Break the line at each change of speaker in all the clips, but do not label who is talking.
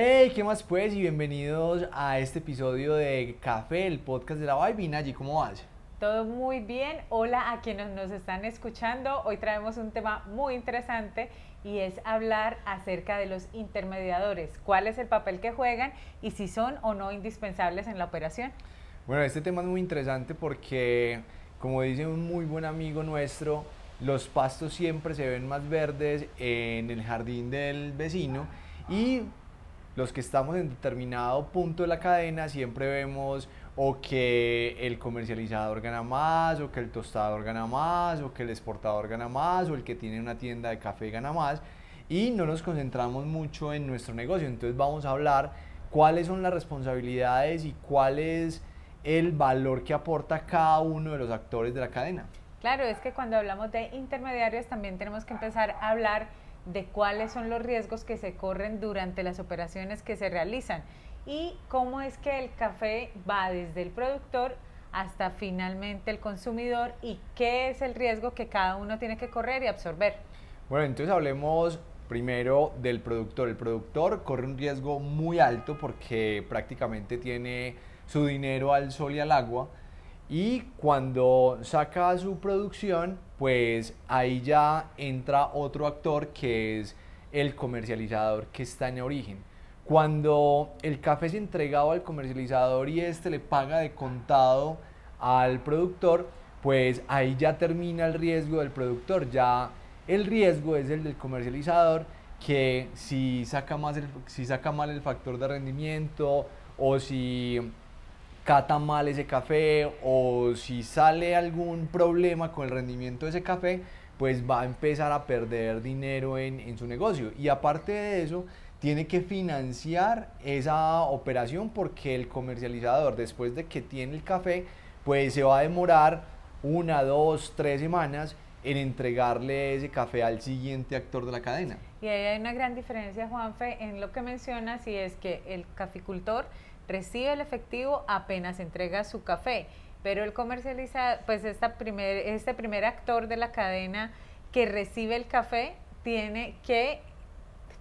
Hey, ¿qué más pues? Y bienvenidos a este episodio de Café, el podcast de la Vibe. Allí, ¿cómo vas?
Todo muy bien. Hola a quienes nos están escuchando. Hoy traemos un tema muy interesante y es hablar acerca de los intermediadores. ¿Cuál es el papel que juegan y si son o no indispensables en la operación?
Bueno, este tema es muy interesante porque, como dice un muy buen amigo nuestro, los pastos siempre se ven más verdes en el jardín del vecino y los que estamos en determinado punto de la cadena siempre vemos o que el comercializador gana más, o que el tostador gana más, o que el exportador gana más, o el que tiene una tienda de café gana más, y no nos concentramos mucho en nuestro negocio. Entonces vamos a hablar cuáles son las responsabilidades y cuál es el valor que aporta cada uno de los actores de la cadena.
Claro, es que cuando hablamos de intermediarios también tenemos que empezar a hablar de cuáles son los riesgos que se corren durante las operaciones que se realizan y cómo es que el café va desde el productor hasta finalmente el consumidor y qué es el riesgo que cada uno tiene que correr y absorber.
Bueno, entonces hablemos primero del productor. El productor corre un riesgo muy alto porque prácticamente tiene su dinero al sol y al agua y cuando saca su producción, pues ahí ya entra otro actor que es el comercializador que está en origen. Cuando el café es entregado al comercializador y este le paga de contado al productor, pues ahí ya termina el riesgo del productor. Ya el riesgo es el del comercializador que si saca, más si saca mal el factor de rendimiento o si cata mal ese café o si sale algún problema con el rendimiento de ese café, pues va a empezar a perder dinero en, en su negocio. Y aparte de eso, tiene que financiar esa operación porque el comercializador después de que tiene el café pues se va a demorar una, dos, tres semanas en entregarle ese café al siguiente actor de la cadena.
Y ahí hay una gran diferencia, Juanfe, en lo que mencionas y es que el caficultor recibe el efectivo apenas entrega su café, pero el comercializador, pues esta primer, este primer actor de la cadena que recibe el café tiene que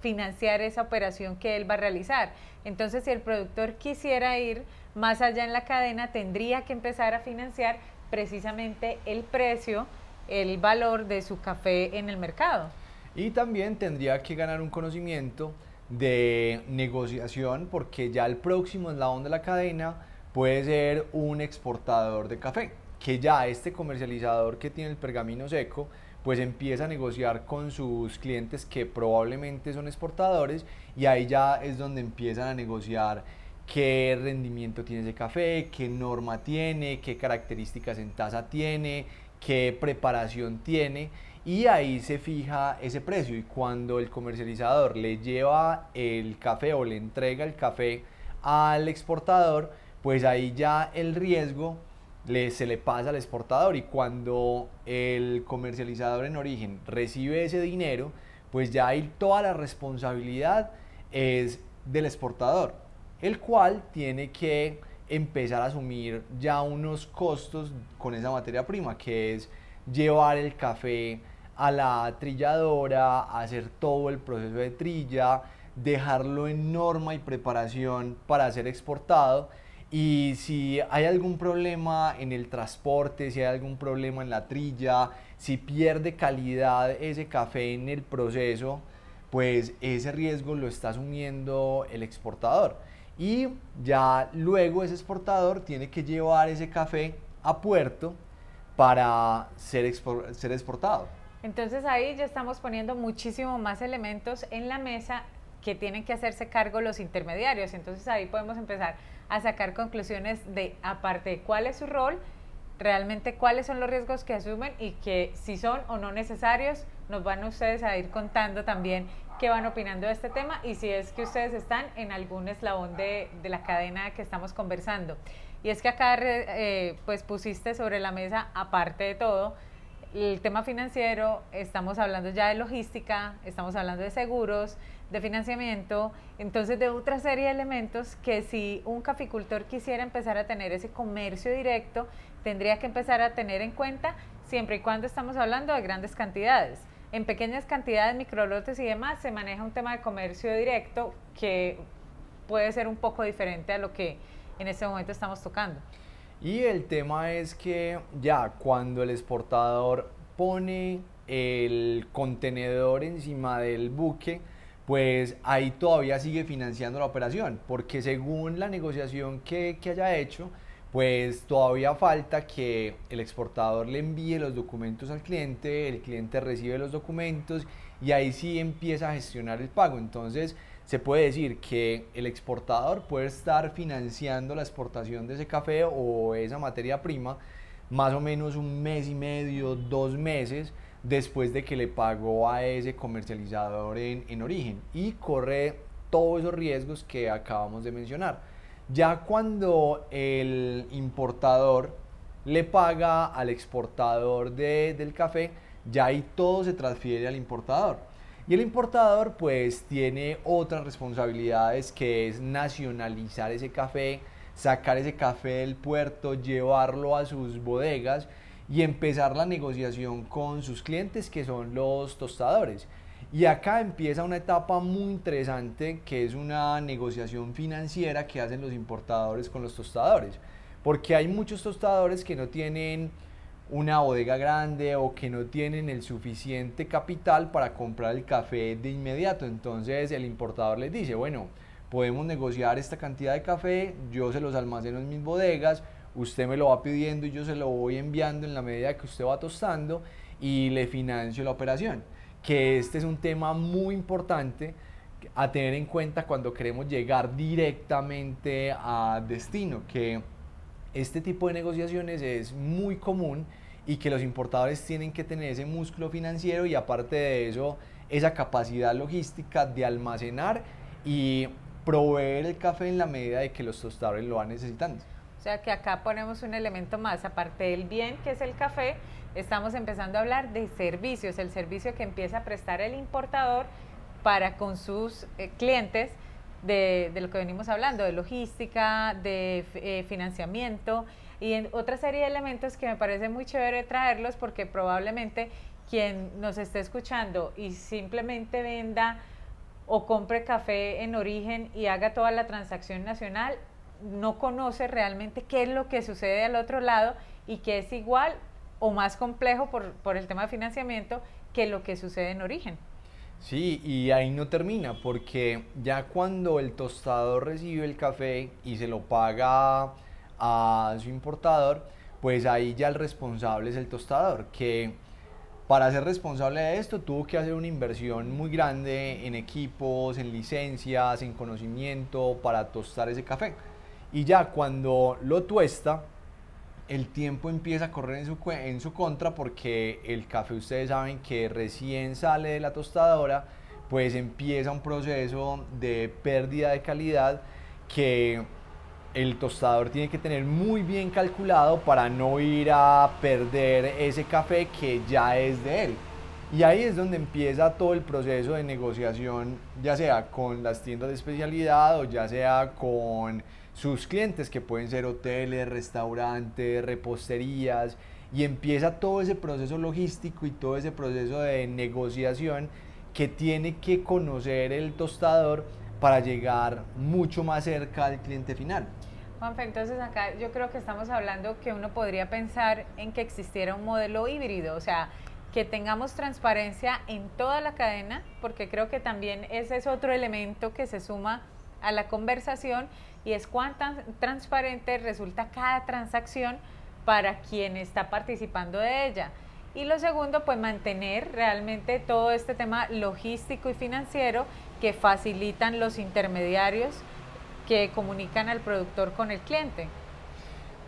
financiar esa operación que él va a realizar. Entonces, si el productor quisiera ir más allá en la cadena, tendría que empezar a financiar precisamente el precio, el valor de su café en el mercado.
Y también tendría que ganar un conocimiento de negociación porque ya el próximo eslabón de la cadena puede ser un exportador de café, que ya este comercializador que tiene el pergamino seco pues empieza a negociar con sus clientes que probablemente son exportadores y ahí ya es donde empiezan a negociar qué rendimiento tiene ese café, qué norma tiene, qué características en taza tiene, qué preparación tiene y ahí se fija ese precio. Y cuando el comercializador le lleva el café o le entrega el café al exportador, pues ahí ya el riesgo se le pasa al exportador. Y cuando el comercializador en origen recibe ese dinero, pues ya ahí toda la responsabilidad es del exportador, el cual tiene que empezar a asumir ya unos costos con esa materia prima, que es llevar el café a la trilladora, hacer todo el proceso de trilla, dejarlo en norma y preparación para ser exportado y si hay algún problema en el transporte, si hay algún problema en la trilla, si pierde calidad ese café en el proceso, pues ese riesgo lo está asumiendo el exportador. Y ya luego ese exportador tiene que llevar ese café a puerto para ser, ser exportado.
Entonces ahí ya estamos poniendo muchísimo más elementos en la mesa que tienen que hacerse cargo los intermediarios. Entonces ahí podemos empezar a sacar conclusiones de, aparte de cuál es su rol, realmente cuáles son los riesgos que asumen y que si son o no necesarios, nos van ustedes a ir contando también qué van opinando de este tema y si es que ustedes están en algún eslabón de, de la cadena que estamos conversando. Y es que acá eh, pues pusiste sobre la mesa, aparte de todo, el tema financiero, estamos hablando ya de logística, estamos hablando de seguros, de financiamiento, entonces de otra serie de elementos que si un caficultor quisiera empezar a tener ese comercio directo, tendría que empezar a tener en cuenta siempre y cuando estamos hablando de grandes cantidades. En pequeñas cantidades, microlotes y demás, se maneja un tema de comercio directo que puede ser un poco diferente a lo que en este momento estamos tocando.
Y el tema es que ya cuando el exportador pone el contenedor encima del buque, pues ahí todavía sigue financiando la operación, porque según la negociación que, que haya hecho, pues todavía falta que el exportador le envíe los documentos al cliente, el cliente recibe los documentos y ahí sí empieza a gestionar el pago. Entonces se puede decir que el exportador puede estar financiando la exportación de ese café o esa materia prima más o menos un mes y medio, dos meses después de que le pagó a ese comercializador en, en origen y corre todos esos riesgos que acabamos de mencionar. Ya cuando el importador le paga al exportador de, del café, ya ahí todo se transfiere al importador. Y el importador pues tiene otras responsabilidades que es nacionalizar ese café, sacar ese café del puerto, llevarlo a sus bodegas y empezar la negociación con sus clientes que son los tostadores. Y acá empieza una etapa muy interesante que es una negociación financiera que hacen los importadores con los tostadores. Porque hay muchos tostadores que no tienen una bodega grande o que no tienen el suficiente capital para comprar el café de inmediato. Entonces el importador les dice, bueno, podemos negociar esta cantidad de café, yo se los almaceno en mis bodegas, usted me lo va pidiendo y yo se lo voy enviando en la medida que usted va tostando y le financio la operación que este es un tema muy importante a tener en cuenta cuando queremos llegar directamente a destino, que este tipo de negociaciones es muy común y que los importadores tienen que tener ese músculo financiero y aparte de eso, esa capacidad logística de almacenar y proveer el café en la medida de que los tostadores lo van necesitando.
O sea que acá ponemos un elemento más, aparte del bien que es el café, estamos empezando a hablar de servicios, el servicio que empieza a prestar el importador para con sus eh, clientes de, lo que venimos hablando, de logística, de eh, financiamiento y en otra serie de elementos que me parece muy chévere traerlos porque probablemente quien nos esté escuchando y simplemente venda o compre café en origen y haga toda la transacción nacional, no conoce realmente qué es lo que sucede al otro lado y que es igual o más complejo por, por el tema de financiamiento que lo que sucede en origen.
Sí, y ahí no termina, porque ya cuando el tostador recibe el café y se lo paga a su importador, pues ahí ya el responsable es el tostador, que para ser responsable de esto tuvo que hacer una inversión muy grande en equipos, en licencias, en conocimiento para tostar ese café. Y ya cuando lo tuesta, el tiempo empieza a correr en su, en su contra porque el café ustedes saben que recién sale de la tostadora, pues empieza un proceso de pérdida de calidad que el tostador tiene que tener muy bien calculado para no ir a perder ese café que ya es de él. Y ahí es donde empieza todo el proceso de negociación, ya sea con las tiendas de especialidad o ya sea con sus clientes, que pueden ser hoteles, restaurantes, reposterías, y empieza todo ese proceso logístico y todo ese proceso de negociación que tiene que conocer el tostador para llegar mucho más cerca al cliente final.
Juanfe, entonces acá yo creo que estamos hablando que uno podría pensar en que existiera un modelo híbrido, o sea, que tengamos transparencia en toda la cadena, porque creo que también ese es otro elemento que se suma a la conversación y es cuán transparente resulta cada transacción para quien está participando de ella. Y lo segundo, pues mantener realmente todo este tema logístico y financiero que facilitan los intermediarios que comunican al productor con el cliente.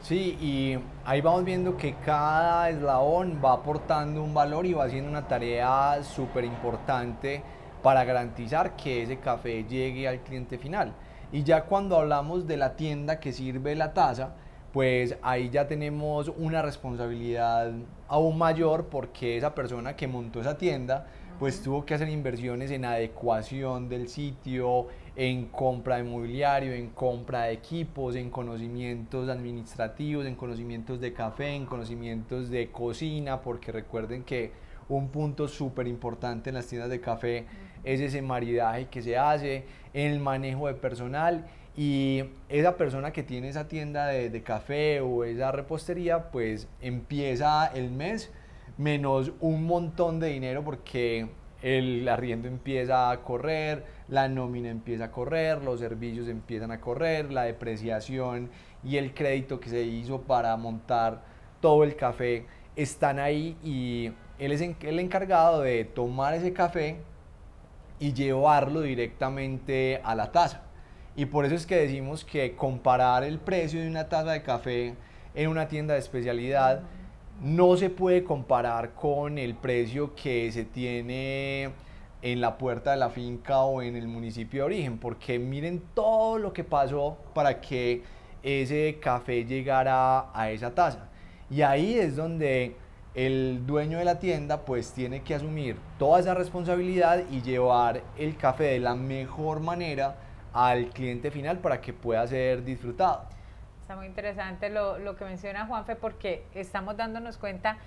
Sí, y ahí vamos viendo que cada eslabón va aportando un valor y va haciendo una tarea súper importante para garantizar que ese café llegue al cliente final. Y ya cuando hablamos de la tienda que sirve la taza, pues ahí ya tenemos una responsabilidad aún mayor porque esa persona que montó esa tienda pues tuvo que hacer inversiones en adecuación del sitio, en compra de mobiliario, en compra de equipos, en conocimientos administrativos, en conocimientos de café, en conocimientos de cocina, porque recuerden que un punto súper importante en las tiendas de café es ese maridaje que se hace, el manejo de personal y esa persona que tiene esa tienda de, de, café o esa repostería, pues empieza el mes menos un montón de dinero porque el arriendo empieza a correr, la nómina empieza a correr, los servicios empiezan a correr, la depreciación y el crédito que se hizo para montar todo el café están ahí y él es el encargado de tomar ese café y llevarlo directamente a la taza. Y por eso es que decimos que comparar el precio de una taza de café en una tienda de especialidad no se puede comparar con el precio que se tiene en la puerta de la finca o en el municipio de origen, porque miren todo lo que pasó para que ese café llegara a esa taza. Y ahí es donde el dueño de la tienda pues tiene que asumir toda esa responsabilidad y llevar el café de la mejor manera al cliente final para que pueda ser disfrutado.
Está muy interesante lo, lo que menciona Juanfe porque estamos dándonos cuenta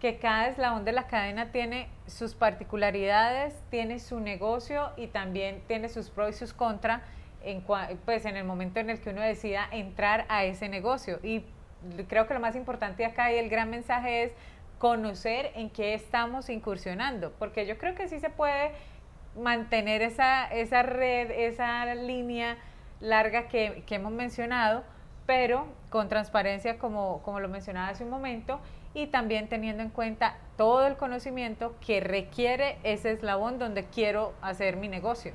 que cada eslabón de la cadena tiene sus particularidades, tiene su negocio y también tiene sus pros y sus contras en, pues en el momento en el que uno decida entrar a ese negocio. Y creo que lo más importante acá y el gran mensaje es conocer en qué estamos incursionando, porque yo creo que sí se puede mantener esa, esa red, esa línea larga que, que hemos mencionado, pero con transparencia como, como lo mencionaba hace un momento y también teniendo en cuenta todo el conocimiento que requiere ese eslabón donde quiero hacer mi negocio.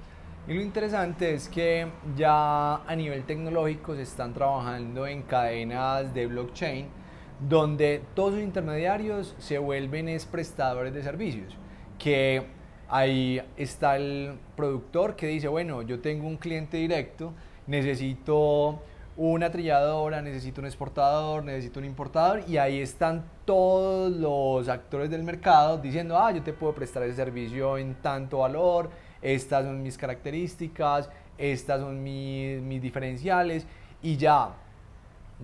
Y lo interesante es que ya a nivel tecnológico se están trabajando en cadenas de blockchain donde todos los intermediarios se vuelven es prestadores de servicios, que ahí está el productor que dice, bueno, yo tengo un cliente directo, necesito una trilladora, necesito un exportador, necesito un importador y ahí están todos los actores del mercado diciendo, ah, yo te puedo prestar ese servicio en tanto valor, estas son mis características, estas son mis, mis diferenciales y ya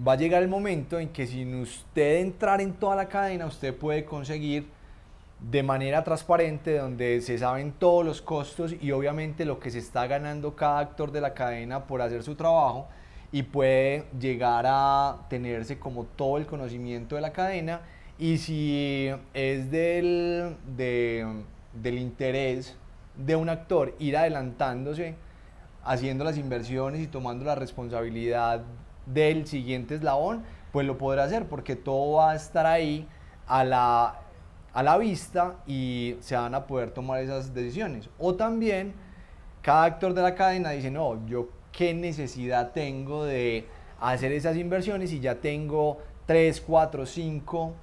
va a llegar el momento en que sin usted entrar en toda la cadena, usted puede conseguir de manera transparente, donde se saben todos los costos y obviamente lo que se está ganando cada actor de la cadena por hacer su trabajo y puede llegar a tenerse como todo el conocimiento de la cadena. Y si es del, del interés de un actor ir adelantándose, haciendo las inversiones y tomando la responsabilidad del siguiente eslabón, pues lo podrá hacer porque todo va a estar ahí a la, a la vista y se van a poder tomar esas decisiones. O también cada actor de la cadena dice, no, yo qué necesidad tengo de hacer esas inversiones y ya tengo 3, 4, 5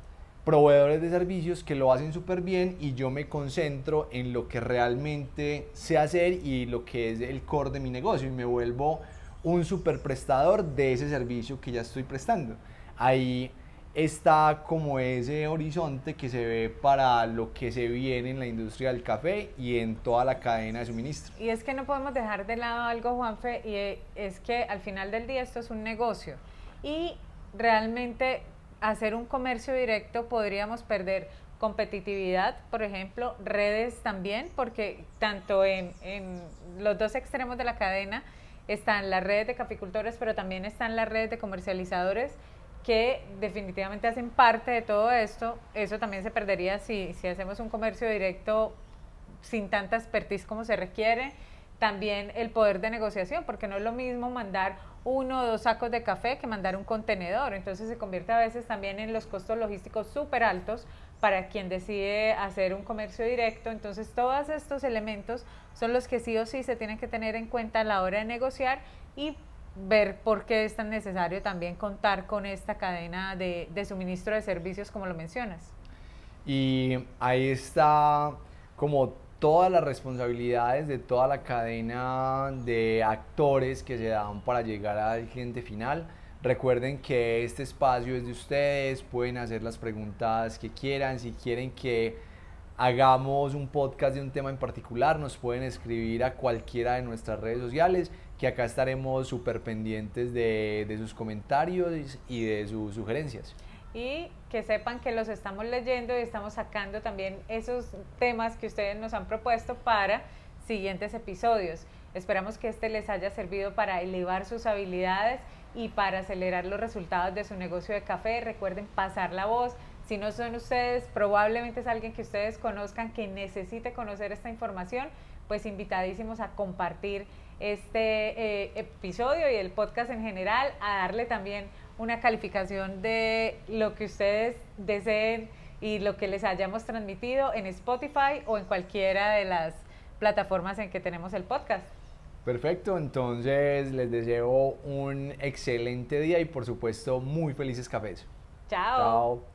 proveedores de servicios que lo hacen súper bien y yo me concentro en lo que realmente sé hacer y lo que es el core de mi negocio y me vuelvo un super prestador de ese servicio que ya estoy prestando. Ahí está como ese horizonte que se ve para lo que se viene en la industria del café y en toda la cadena de suministro.
Y es que no podemos dejar de lado algo, Juanfe, y es que al final del día esto es un negocio y realmente hacer un comercio directo podríamos perder competitividad, por ejemplo, redes también, porque tanto en, en los dos extremos de la cadena están las redes de caficultores, pero también están las redes de comercializadores que definitivamente hacen parte de todo esto. Eso también se perdería si, si hacemos un comercio directo sin tanta expertise como se requiere. También el poder de negociación, porque no es lo mismo mandar uno o dos sacos de café que mandar un contenedor. Entonces se convierte a veces también en los costos logísticos súper altos para quien decide hacer un comercio directo. Entonces todos estos elementos son los que sí o sí se tienen que tener en cuenta a la hora de negociar y ver por qué es tan necesario también contar con esta cadena de, de suministro de servicios como lo mencionas.
Y ahí está como todas las responsabilidades de toda la cadena de actores que se dan para llegar al cliente final. Recuerden que este espacio es de ustedes, pueden hacer las preguntas que quieran, si quieren que hagamos un podcast de un tema en particular, nos pueden escribir a cualquiera de nuestras redes sociales que acá estaremos súper pendientes de, de, sus comentarios y de sus sugerencias.
y que sepan que los estamos leyendo y estamos sacando también esos temas que ustedes nos han propuesto para siguientes episodios. Esperamos que este les haya servido para elevar sus habilidades y para acelerar los resultados de su negocio de café. Recuerden pasar la voz. Si no son ustedes, probablemente es alguien que ustedes conozcan que necesite conocer esta información, pues invitadísimos a compartir este eh, episodio y el podcast en general, a darle también una calificación de lo que ustedes deseen y lo que les hayamos transmitido en Spotify o en cualquiera de las plataformas en que tenemos el podcast.
Perfecto, entonces les deseo un excelente día y por supuesto muy felices cafés.
Chao. Chao.